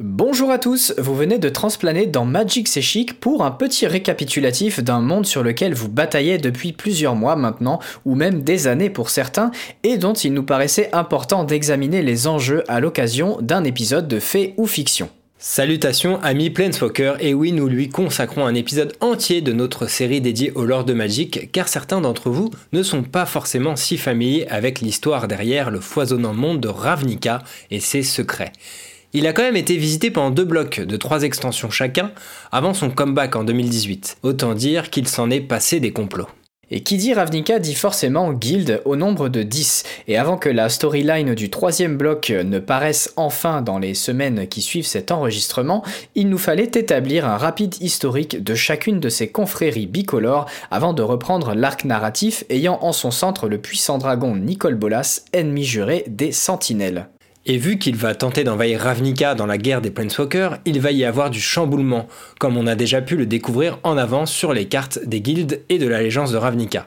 Bonjour à tous, vous venez de transplaner dans Magic C'est pour un petit récapitulatif d'un monde sur lequel vous bataillez depuis plusieurs mois maintenant, ou même des années pour certains, et dont il nous paraissait important d'examiner les enjeux à l'occasion d'un épisode de fait ou fiction. Salutations amis Planeswalker, et oui nous lui consacrons un épisode entier de notre série dédiée au lore de Magic, car certains d'entre vous ne sont pas forcément si familiers avec l'histoire derrière le foisonnant monde de Ravnica et ses secrets. Il a quand même été visité pendant deux blocs de trois extensions chacun avant son comeback en 2018. Autant dire qu'il s'en est passé des complots. Et qui dit Ravnica dit forcément guild au nombre de 10. Et avant que la storyline du troisième bloc ne paraisse enfin dans les semaines qui suivent cet enregistrement, il nous fallait établir un rapide historique de chacune de ces confréries bicolores avant de reprendre l'arc narratif ayant en son centre le puissant dragon Nicole Bolas, ennemi juré des Sentinelles. Et vu qu'il va tenter d'envahir Ravnica dans la guerre des Planeswalkers, il va y avoir du chamboulement, comme on a déjà pu le découvrir en avance sur les cartes des guildes et de l'allégeance de Ravnica.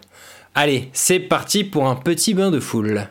Allez, c'est parti pour un petit bain de foule.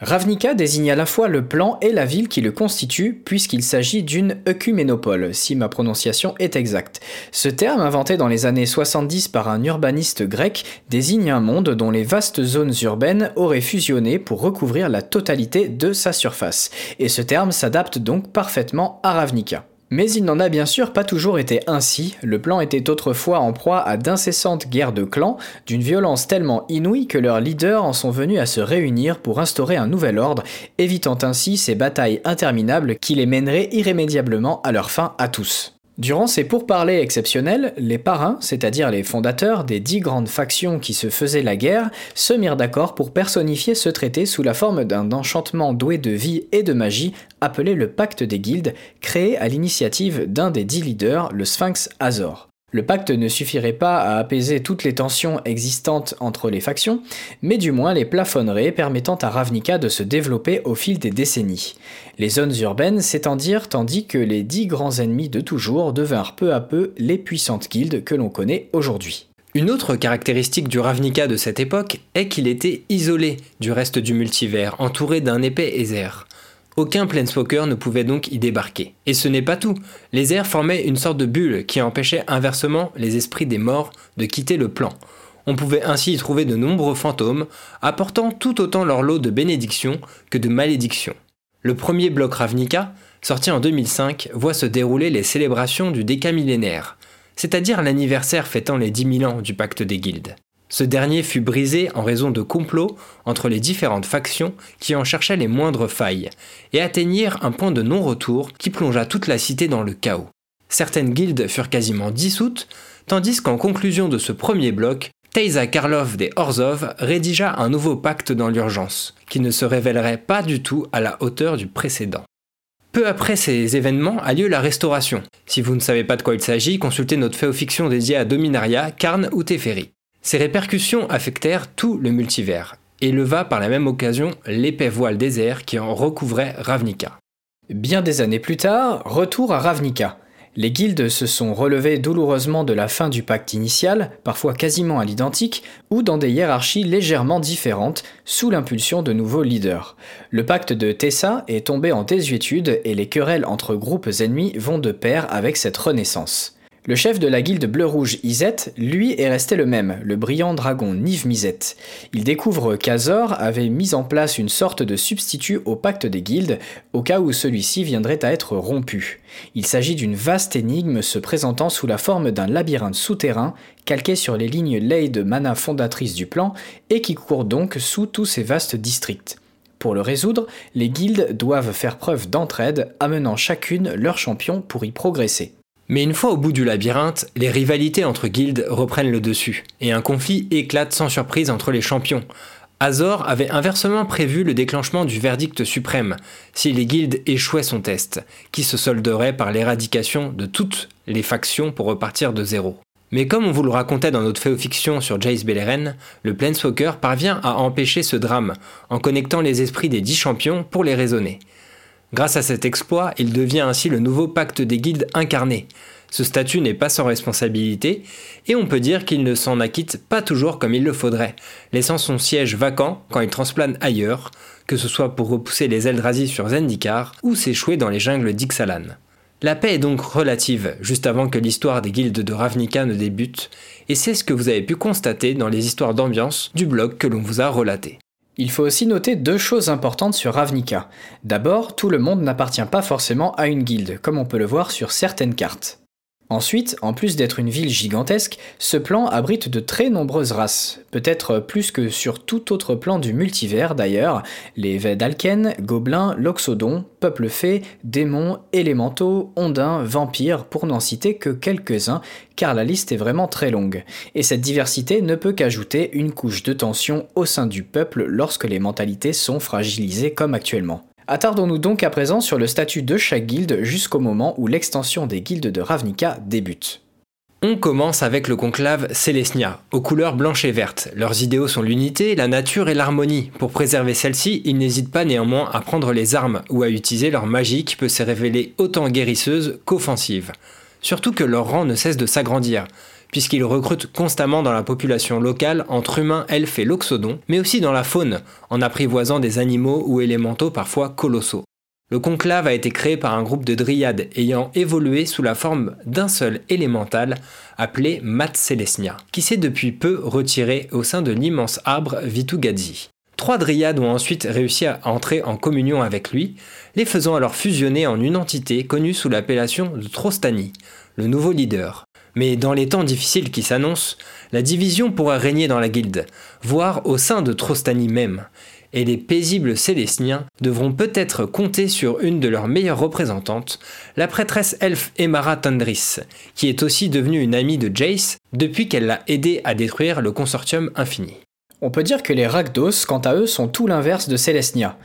Ravnica désigne à la fois le plan et la ville qui le constituent, puisqu'il s'agit d'une œcuménopole, si ma prononciation est exacte. Ce terme, inventé dans les années 70 par un urbaniste grec, désigne un monde dont les vastes zones urbaines auraient fusionné pour recouvrir la totalité de sa surface. Et ce terme s'adapte donc parfaitement à Ravnica. Mais il n'en a bien sûr pas toujours été ainsi, le plan était autrefois en proie à d'incessantes guerres de clans, d'une violence tellement inouïe que leurs leaders en sont venus à se réunir pour instaurer un nouvel ordre, évitant ainsi ces batailles interminables qui les mèneraient irrémédiablement à leur fin à tous. Durant ces pourparlers exceptionnels, les parrains, c'est-à-dire les fondateurs des dix grandes factions qui se faisaient la guerre, se mirent d'accord pour personnifier ce traité sous la forme d'un enchantement doué de vie et de magie appelé le Pacte des Guildes, créé à l'initiative d'un des dix leaders, le Sphinx Azor. Le pacte ne suffirait pas à apaiser toutes les tensions existantes entre les factions, mais du moins les plafonnerait, permettant à Ravnica de se développer au fil des décennies. Les zones urbaines s'étendirent tandis que les dix grands ennemis de toujours devinrent peu à peu les puissantes guildes que l'on connaît aujourd'hui. Une autre caractéristique du Ravnica de cette époque est qu'il était isolé du reste du multivers, entouré d'un épais Aether. Aucun Planeswalker ne pouvait donc y débarquer. Et ce n'est pas tout. Les airs formaient une sorte de bulle qui empêchait inversement les esprits des morts de quitter le plan. On pouvait ainsi y trouver de nombreux fantômes, apportant tout autant leur lot de bénédictions que de malédictions. Le premier bloc Ravnica, sorti en 2005, voit se dérouler les célébrations du décamillénaire, c'est-à-dire l'anniversaire fêtant les 10 000 ans du pacte des guildes. Ce dernier fut brisé en raison de complots entre les différentes factions qui en cherchaient les moindres failles, et atteignirent un point de non-retour qui plongea toute la cité dans le chaos. Certaines guildes furent quasiment dissoutes, tandis qu'en conclusion de ce premier bloc, Teiza Karlov des Orzov rédigea un nouveau pacte dans l'urgence, qui ne se révélerait pas du tout à la hauteur du précédent. Peu après ces événements a lieu la restauration. Si vous ne savez pas de quoi il s'agit, consultez notre féofiction dédiée à Dominaria, Karn ou Teferi. Ces répercussions affectèrent tout le multivers, et leva par la même occasion l'épais voile désert qui en recouvrait Ravnica. Bien des années plus tard, retour à Ravnica. Les guildes se sont relevées douloureusement de la fin du pacte initial, parfois quasiment à l'identique, ou dans des hiérarchies légèrement différentes, sous l'impulsion de nouveaux leaders. Le pacte de Tessa est tombé en désuétude et les querelles entre groupes ennemis vont de pair avec cette renaissance. Le chef de la guilde bleu-rouge Izet, lui, est resté le même, le brillant dragon Niv Mizet. Il découvre qu'Azor avait mis en place une sorte de substitut au pacte des guildes, au cas où celui-ci viendrait à être rompu. Il s'agit d'une vaste énigme se présentant sous la forme d'un labyrinthe souterrain, calqué sur les lignes ley de mana fondatrices du plan, et qui court donc sous tous ces vastes districts. Pour le résoudre, les guildes doivent faire preuve d'entraide, amenant chacune leur champion pour y progresser. Mais une fois au bout du labyrinthe, les rivalités entre guildes reprennent le dessus, et un conflit éclate sans surprise entre les champions. Azor avait inversement prévu le déclenchement du verdict suprême, si les guildes échouaient son test, qui se solderait par l'éradication de toutes les factions pour repartir de zéro. Mais comme on vous le racontait dans notre féofiction sur Jace Beleren, le Planeswalker parvient à empêcher ce drame, en connectant les esprits des dix champions pour les raisonner. Grâce à cet exploit, il devient ainsi le nouveau pacte des guildes incarné. Ce statut n'est pas sans responsabilité, et on peut dire qu'il ne s'en acquitte pas toujours comme il le faudrait, laissant son siège vacant quand il transplane ailleurs, que ce soit pour repousser les Eldrazi sur Zendikar ou s'échouer dans les jungles d'Ixalan. La paix est donc relative, juste avant que l'histoire des guildes de Ravnica ne débute, et c'est ce que vous avez pu constater dans les histoires d'ambiance du blog que l'on vous a relaté. Il faut aussi noter deux choses importantes sur Ravnica. D'abord, tout le monde n'appartient pas forcément à une guilde, comme on peut le voir sur certaines cartes. Ensuite, en plus d'être une ville gigantesque, ce plan abrite de très nombreuses races, peut-être plus que sur tout autre plan du multivers d'ailleurs, les Vedalken, Gobelins, Loxodons, Peuples Fées, Démons, Élémentaux, Ondins, Vampires, pour n'en citer que quelques-uns, car la liste est vraiment très longue. Et cette diversité ne peut qu'ajouter une couche de tension au sein du peuple lorsque les mentalités sont fragilisées comme actuellement. Attardons-nous donc à présent sur le statut de chaque guilde jusqu'au moment où l'extension des guildes de Ravnica débute. On commence avec le conclave Célestia, aux couleurs blanches et vertes. Leurs idéaux sont l'unité, la nature et l'harmonie. Pour préserver celle-ci, ils n'hésitent pas néanmoins à prendre les armes ou à utiliser leur magie qui peut se révéler autant guérisseuse qu'offensive. Surtout que leur rang ne cesse de s'agrandir puisqu'ils recrutent constamment dans la population locale entre humains, elfes et loxodons, mais aussi dans la faune, en apprivoisant des animaux ou élémentaux parfois colossaux. Le conclave a été créé par un groupe de dryades ayant évolué sous la forme d'un seul élémental appelé Mat Celestia, qui s'est depuis peu retiré au sein de l'immense arbre Vitugadzi. Trois dryades ont ensuite réussi à entrer en communion avec lui, les faisant alors fusionner en une entité connue sous l'appellation de Trostani, le nouveau leader. Mais dans les temps difficiles qui s'annoncent, la division pourrait régner dans la guilde, voire au sein de Trostani même, et les paisibles Célestiens devront peut-être compter sur une de leurs meilleures représentantes, la prêtresse elfe Emara Tandris, qui est aussi devenue une amie de Jace depuis qu'elle l'a aidé à détruire le consortium infini. On peut dire que les Rakdos, quant à eux, sont tout l'inverse de Célestia.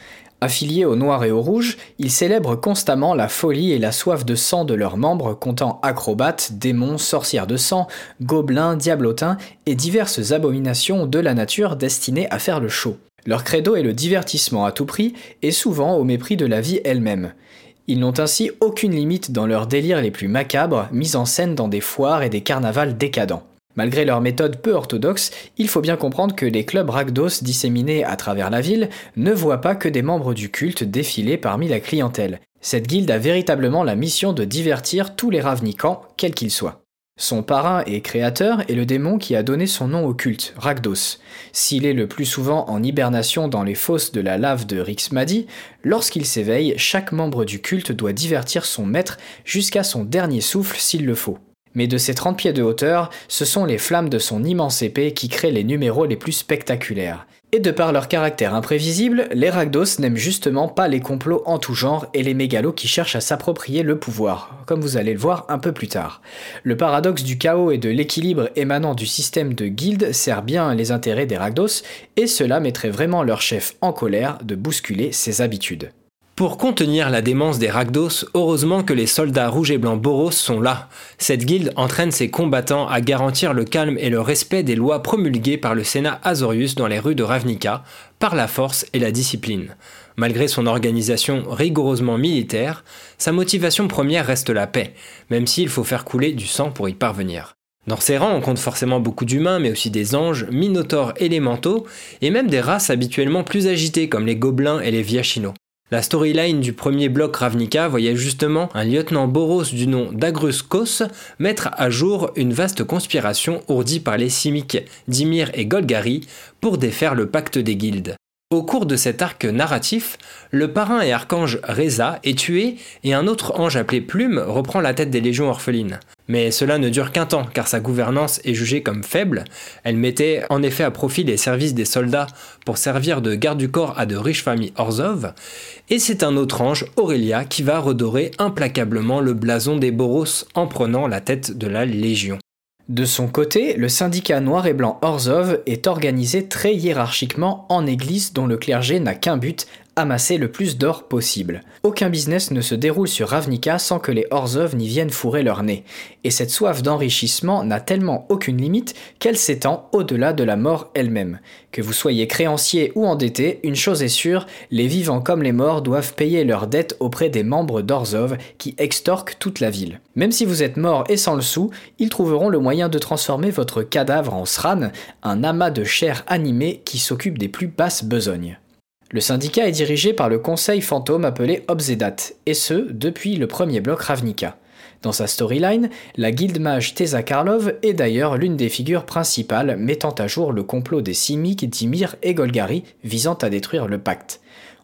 Affiliés au noir et au rouge, ils célèbrent constamment la folie et la soif de sang de leurs membres, comptant acrobates, démons, sorcières de sang, gobelins, diablotins et diverses abominations de la nature destinées à faire le show. Leur credo est le divertissement à tout prix et souvent au mépris de la vie elle-même. Ils n'ont ainsi aucune limite dans leurs délires les plus macabres, mis en scène dans des foires et des carnavals décadents. Malgré leur méthode peu orthodoxe, il faut bien comprendre que les clubs ragdos disséminés à travers la ville ne voient pas que des membres du culte défiler parmi la clientèle. Cette guilde a véritablement la mission de divertir tous les ravnicans, quels qu'ils soient. Son parrain et créateur est le démon qui a donné son nom au culte, Ragdos. S'il est le plus souvent en hibernation dans les fosses de la lave de Rixmadi, lorsqu'il s'éveille, chaque membre du culte doit divertir son maître jusqu'à son dernier souffle s'il le faut. Mais de ses 30 pieds de hauteur, ce sont les flammes de son immense épée qui créent les numéros les plus spectaculaires. Et de par leur caractère imprévisible, les Ragdos n'aiment justement pas les complots en tout genre et les mégalos qui cherchent à s'approprier le pouvoir, comme vous allez le voir un peu plus tard. Le paradoxe du chaos et de l'équilibre émanant du système de guildes sert bien les intérêts des Ragdos, et cela mettrait vraiment leur chef en colère de bousculer ses habitudes. Pour contenir la démence des Ragdos, heureusement que les soldats rouges et blancs Boros sont là. Cette guilde entraîne ses combattants à garantir le calme et le respect des lois promulguées par le Sénat Azorius dans les rues de Ravnica, par la force et la discipline. Malgré son organisation rigoureusement militaire, sa motivation première reste la paix, même s'il faut faire couler du sang pour y parvenir. Dans ses rangs, on compte forcément beaucoup d'humains, mais aussi des anges, minotaures élémentaux, et même des races habituellement plus agitées comme les gobelins et les viachinos. La storyline du premier bloc Ravnica voyait justement un lieutenant Boros du nom d'Agrus Kos mettre à jour une vaste conspiration ourdie par les Simiques, Dimir et Golgari pour défaire le pacte des guildes. Au cours de cet arc narratif, le parrain et archange Reza est tué et un autre ange appelé Plume reprend la tête des légions orphelines. Mais cela ne dure qu'un temps car sa gouvernance est jugée comme faible. Elle mettait en effet à profit les services des soldats pour servir de garde du corps à de riches familles Orzov. Et c'est un autre ange, Aurélia, qui va redorer implacablement le blason des Boros en prenant la tête de la légion. De son côté, le syndicat noir et blanc Orzov est organisé très hiérarchiquement en église dont le clergé n'a qu'un but, amasser le plus d'or possible. Aucun business ne se déroule sur Ravnica sans que les Orzov n'y viennent fourrer leur nez. Et cette soif d'enrichissement n'a tellement aucune limite qu'elle s'étend au-delà de la mort elle-même. Que vous soyez créancier ou endetté, une chose est sûre, les vivants comme les morts doivent payer leurs dettes auprès des membres d'Orzov qui extorquent toute la ville. Même si vous êtes mort et sans le sou, ils trouveront le moyen de transformer votre cadavre en sran, un amas de chair animée qui s'occupe des plus basses besognes. Le syndicat est dirigé par le conseil fantôme appelé Obzedat, et ce, depuis le premier bloc Ravnica. Dans sa storyline, la guilde mage Teza Karlov est d'ailleurs l'une des figures principales mettant à jour le complot des Simic, Dimir et Golgari visant à détruire le pacte.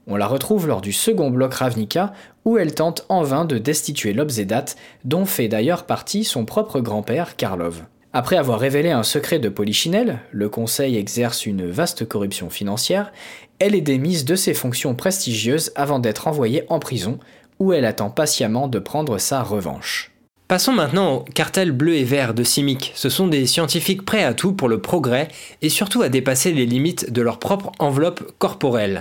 On la retrouve lors du second bloc Ravnica, où elle tente en vain de destituer l'Obzedat, dont fait d'ailleurs partie son propre grand-père Karlov. Après avoir révélé un secret de Polichinelle, le Conseil exerce une vaste corruption financière, elle est démise de ses fonctions prestigieuses avant d'être envoyée en prison, où elle attend patiemment de prendre sa revanche. Passons maintenant au cartel bleu et vert de Simic. Ce sont des scientifiques prêts à tout pour le progrès et surtout à dépasser les limites de leur propre enveloppe corporelle.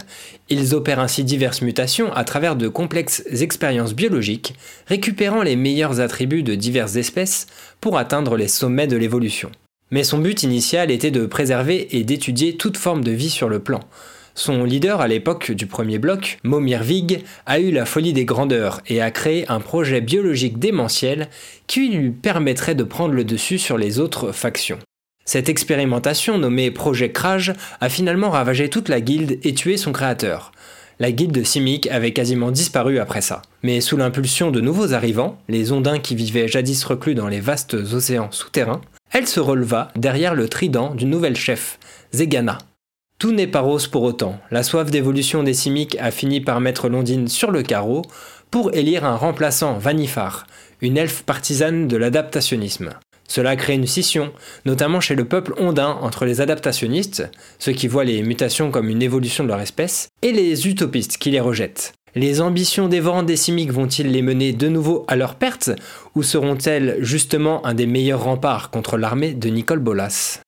Ils opèrent ainsi diverses mutations à travers de complexes expériences biologiques, récupérant les meilleurs attributs de diverses espèces pour atteindre les sommets de l'évolution. Mais son but initial était de préserver et d'étudier toute forme de vie sur le plan. Son leader à l'époque du premier bloc, Momir Vig, a eu la folie des grandeurs et a créé un projet biologique démentiel qui lui permettrait de prendre le dessus sur les autres factions. Cette expérimentation nommée Projet Kraj a finalement ravagé toute la guilde et tué son créateur. La guilde de Simic avait quasiment disparu après ça. Mais sous l'impulsion de nouveaux arrivants, les ondins qui vivaient jadis reclus dans les vastes océans souterrains, elle se releva derrière le trident du nouvel chef, Zegana. Tout n'est pas rose pour autant. La soif d'évolution des Simiques a fini par mettre Londine sur le carreau pour élire un remplaçant, Vanifar, une elfe partisane de l'adaptationnisme. Cela crée une scission, notamment chez le peuple ondin entre les adaptationnistes, ceux qui voient les mutations comme une évolution de leur espèce, et les utopistes qui les rejettent. Les ambitions dévorantes des Simiques vont-ils les mener de nouveau à leur perte, ou seront-elles justement un des meilleurs remparts contre l'armée de Nicole Bolas?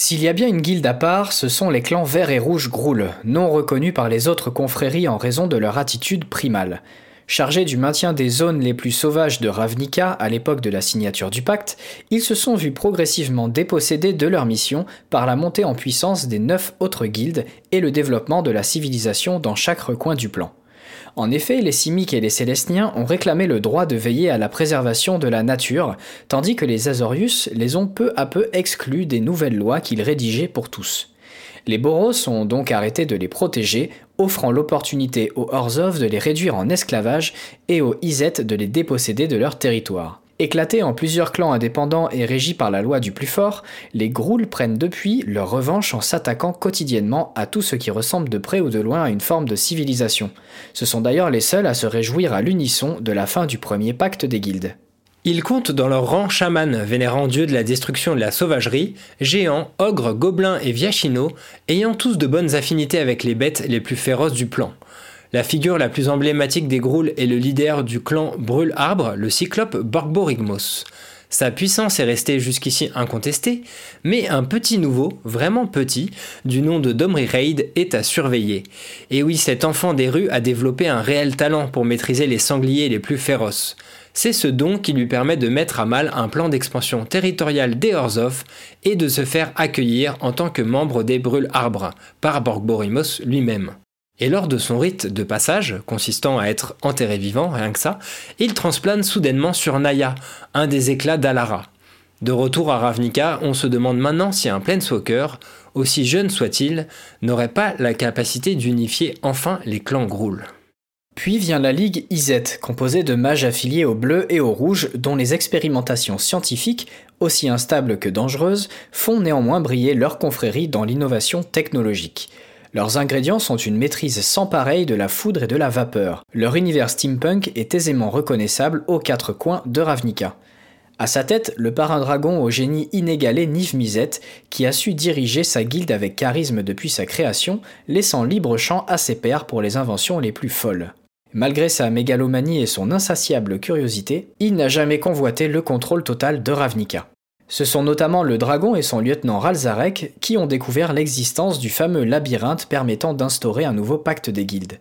S'il y a bien une guilde à part, ce sont les clans vert et rouge Groul, non reconnus par les autres confréries en raison de leur attitude primale. Chargés du maintien des zones les plus sauvages de Ravnica à l'époque de la signature du pacte, ils se sont vus progressivement dépossédés de leur mission par la montée en puissance des neuf autres guildes et le développement de la civilisation dans chaque recoin du plan. En effet, les Simiques et les Célestiens ont réclamé le droit de veiller à la préservation de la nature, tandis que les Azorius les ont peu à peu exclus des nouvelles lois qu'ils rédigeaient pour tous. Les Boros ont donc arrêté de les protéger, offrant l'opportunité aux Orzov de les réduire en esclavage et aux Izet de les déposséder de leur territoire. Éclatés en plusieurs clans indépendants et régis par la loi du plus fort, les Grouls prennent depuis leur revanche en s'attaquant quotidiennement à tout ce qui ressemble de près ou de loin à une forme de civilisation. Ce sont d'ailleurs les seuls à se réjouir à l'unisson de la fin du premier pacte des guildes. Ils comptent dans leur rang chaman, vénérant dieu de la destruction de la sauvagerie, géants, ogres, gobelins et viachino, ayant tous de bonnes affinités avec les bêtes les plus féroces du plan. La figure la plus emblématique des Grouls est le leader du clan Brûle-Arbre, le cyclope Borgborigmos. Sa puissance est restée jusqu'ici incontestée, mais un petit nouveau, vraiment petit, du nom de Domri Raid est à surveiller. Et oui, cet enfant des rues a développé un réel talent pour maîtriser les sangliers les plus féroces. C'est ce don qui lui permet de mettre à mal un plan d'expansion territoriale des Orzov et de se faire accueillir en tant que membre des Brûle-Arbres par Borgborimos lui-même. Et lors de son rite de passage, consistant à être enterré vivant, rien que ça, il transplane soudainement sur Naya, un des éclats d'Alara. De retour à Ravnica, on se demande maintenant si un Planeswalker, aussi jeune soit-il, n'aurait pas la capacité d'unifier enfin les clans Groul. Puis vient la Ligue Izet, composée de mages affiliés au bleu et au rouge, dont les expérimentations scientifiques, aussi instables que dangereuses, font néanmoins briller leur confrérie dans l'innovation technologique. Leurs ingrédients sont une maîtrise sans pareille de la foudre et de la vapeur. Leur univers steampunk est aisément reconnaissable aux quatre coins de Ravnica. À sa tête, le parrain dragon au génie inégalé Niv Mizzet, qui a su diriger sa guilde avec charisme depuis sa création, laissant libre champ à ses pairs pour les inventions les plus folles. Malgré sa mégalomanie et son insatiable curiosité, il n'a jamais convoité le contrôle total de Ravnica. Ce sont notamment le dragon et son lieutenant Ralzarek qui ont découvert l'existence du fameux labyrinthe permettant d'instaurer un nouveau pacte des guildes.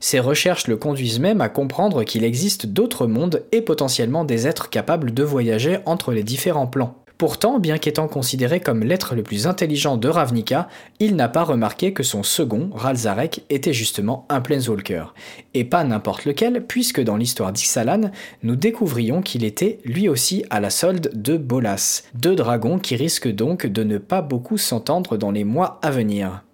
Ces recherches le conduisent même à comprendre qu'il existe d'autres mondes et potentiellement des êtres capables de voyager entre les différents plans. Pourtant, bien qu'étant considéré comme l'être le plus intelligent de Ravnica, il n'a pas remarqué que son second, Ralzarek, était justement un Planeswalker. Et pas n'importe lequel, puisque dans l'histoire d'Ixalan, nous découvrions qu'il était lui aussi à la solde de Bolas, deux dragons qui risquent donc de ne pas beaucoup s'entendre dans les mois à venir.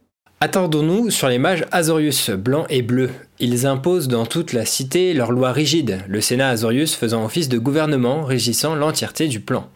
Attendons-nous sur les mages Azorius, blancs et bleus. Ils imposent dans toute la cité leurs lois rigides, le Sénat Azorius faisant office de gouvernement régissant l'entièreté du plan.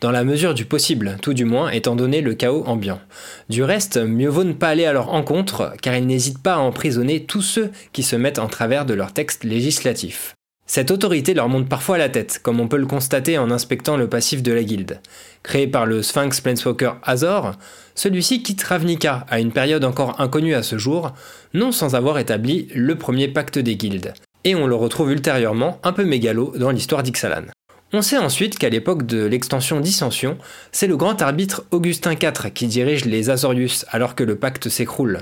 Dans la mesure du possible, tout du moins étant donné le chaos ambiant. Du reste, mieux vaut ne pas aller à leur encontre, car ils n'hésitent pas à emprisonner tous ceux qui se mettent en travers de leurs textes législatifs. Cette autorité leur monte parfois à la tête, comme on peut le constater en inspectant le passif de la guilde. Créé par le Sphinx Planeswalker Azor, celui-ci quitte Ravnica à une période encore inconnue à ce jour, non sans avoir établi le premier pacte des guildes. Et on le retrouve ultérieurement un peu mégalo dans l'histoire d'Ixalan. On sait ensuite qu'à l'époque de l'extension Dissension, c'est le grand arbitre Augustin IV qui dirige les Azorius alors que le pacte s'écroule,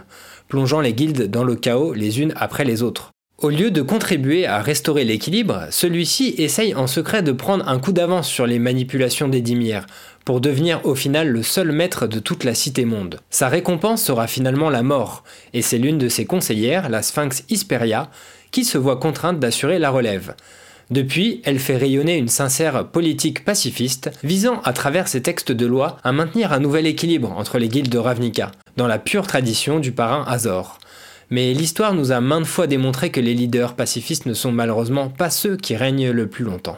plongeant les guildes dans le chaos les unes après les autres. Au lieu de contribuer à restaurer l'équilibre, celui-ci essaye en secret de prendre un coup d'avance sur les manipulations des Dimières, pour devenir au final le seul maître de toute la cité-monde. Sa récompense sera finalement la mort, et c'est l'une de ses conseillères, la Sphinx Hisperia, qui se voit contrainte d'assurer la relève. Depuis, elle fait rayonner une sincère politique pacifiste, visant à travers ses textes de loi à maintenir un nouvel équilibre entre les guildes de Ravnica, dans la pure tradition du parrain Azor. Mais l'histoire nous a maintes fois démontré que les leaders pacifistes ne sont malheureusement pas ceux qui règnent le plus longtemps.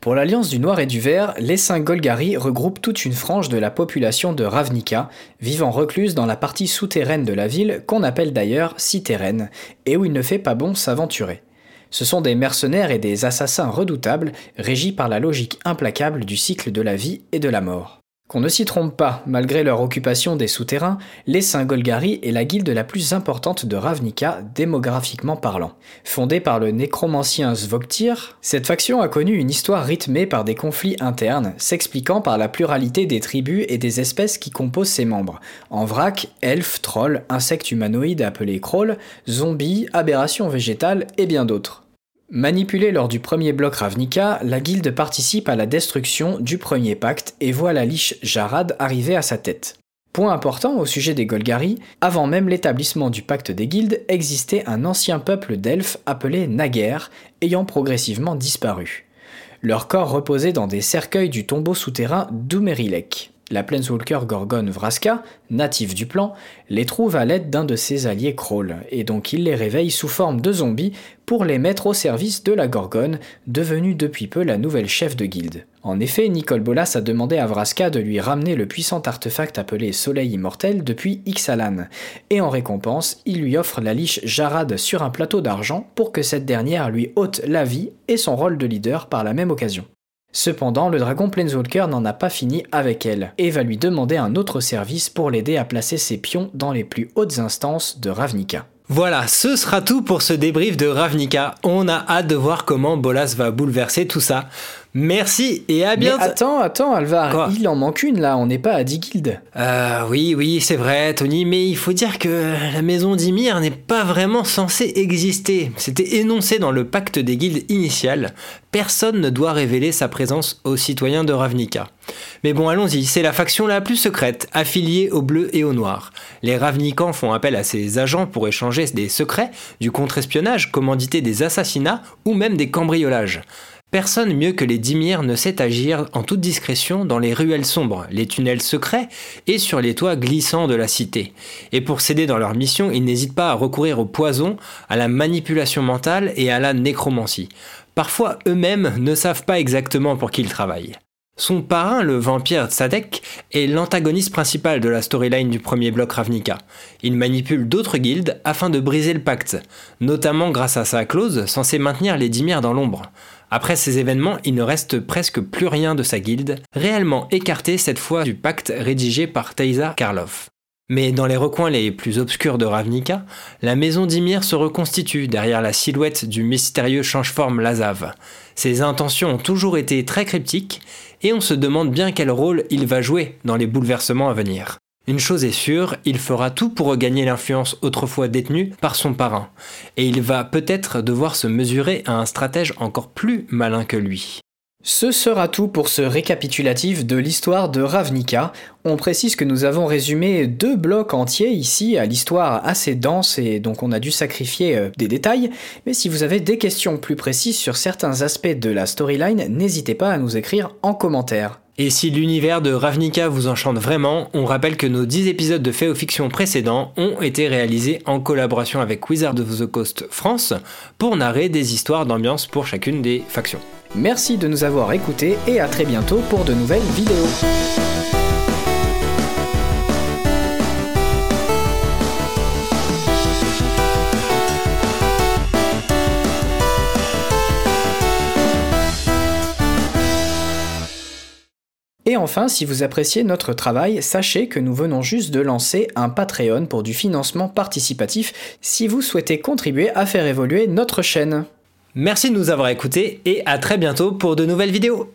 Pour l'Alliance du Noir et du Vert, les cinq Golgari regroupent toute une frange de la population de Ravnica, vivant recluse dans la partie souterraine de la ville qu'on appelle d'ailleurs Citerraine, et où il ne fait pas bon s'aventurer. Ce sont des mercenaires et des assassins redoutables, régis par la logique implacable du cycle de la vie et de la mort. Qu'on ne s'y trompe pas, malgré leur occupation des souterrains, les Saint-Golgari est la guilde la plus importante de Ravnica, démographiquement parlant. Fondée par le nécromancien Svoktir, cette faction a connu une histoire rythmée par des conflits internes, s'expliquant par la pluralité des tribus et des espèces qui composent ses membres. En vrac, elfes, trolls, insectes humanoïdes appelés krolls, zombies, aberrations végétales et bien d'autres. Manipulée lors du premier bloc Ravnica, la guilde participe à la destruction du premier pacte et voit la liche Jarad arriver à sa tête. Point important au sujet des Golgari, avant même l'établissement du pacte des guildes, existait un ancien peuple d'elfes appelé Naguère, ayant progressivement disparu. Leur corps reposait dans des cercueils du tombeau souterrain d'Umerilek. La Planeswalker Gorgon Vraska, native du plan, les trouve à l'aide d'un de ses alliés Kroll, et donc il les réveille sous forme de zombies pour les mettre au service de la Gorgone, devenue depuis peu la nouvelle chef de guilde. En effet, Nicole Bolas a demandé à Vraska de lui ramener le puissant artefact appelé Soleil Immortel depuis Ixalan, et en récompense, il lui offre la liche Jarad sur un plateau d'argent pour que cette dernière lui ôte la vie et son rôle de leader par la même occasion. Cependant, le dragon Planeswalker n'en a pas fini avec elle, et va lui demander un autre service pour l'aider à placer ses pions dans les plus hautes instances de Ravnica. Voilà, ce sera tout pour ce débrief de Ravnica. On a hâte de voir comment Bolas va bouleverser tout ça. Merci et à bientôt. Attends, attends, Alvar, il en manque une là, on n'est pas à 10 guildes. Euh, oui, oui, c'est vrai, Tony, mais il faut dire que la maison d'Ymir n'est pas vraiment censée exister. C'était énoncé dans le pacte des guildes initial. Personne ne doit révéler sa présence aux citoyens de Ravnica. Mais bon, allons-y, c'est la faction la plus secrète, affiliée aux bleus et aux noirs. Les Ravnicans font appel à ces agents pour échanger des secrets, du contre-espionnage, commanditer des assassinats ou même des cambriolages. Personne mieux que les Dimir ne sait agir en toute discrétion dans les ruelles sombres, les tunnels secrets et sur les toits glissants de la cité. Et pour s'aider dans leur mission, ils n'hésitent pas à recourir au poison, à la manipulation mentale et à la nécromancie. Parfois eux-mêmes ne savent pas exactement pour qui ils travaillent. Son parrain, le vampire Tzadek, est l'antagoniste principal de la storyline du premier bloc Ravnica. Il manipule d'autres guildes afin de briser le pacte, notamment grâce à sa clause censée maintenir les Dimir dans l'ombre. Après ces événements, il ne reste presque plus rien de sa guilde, réellement écarté cette fois du pacte rédigé par Taisa Karlov. Mais dans les recoins les plus obscurs de Ravnica, la maison d'Ymir se reconstitue derrière la silhouette du mystérieux change-forme Lazav. Ses intentions ont toujours été très cryptiques, et on se demande bien quel rôle il va jouer dans les bouleversements à venir. Une chose est sûre, il fera tout pour regagner l'influence autrefois détenue par son parrain, et il va peut-être devoir se mesurer à un stratège encore plus malin que lui. Ce sera tout pour ce récapitulatif de l'histoire de Ravnica. On précise que nous avons résumé deux blocs entiers ici à l'histoire assez dense et donc on a dû sacrifier euh, des détails. Mais si vous avez des questions plus précises sur certains aspects de la storyline, n'hésitez pas à nous écrire en commentaire. Et si l'univers de Ravnica vous enchante vraiment, on rappelle que nos 10 épisodes de Fait Fiction précédents ont été réalisés en collaboration avec Wizard of the Coast France pour narrer des histoires d'ambiance pour chacune des factions. Merci de nous avoir écoutés et à très bientôt pour de nouvelles vidéos. Et enfin, si vous appréciez notre travail, sachez que nous venons juste de lancer un Patreon pour du financement participatif si vous souhaitez contribuer à faire évoluer notre chaîne. Merci de nous avoir écoutés et à très bientôt pour de nouvelles vidéos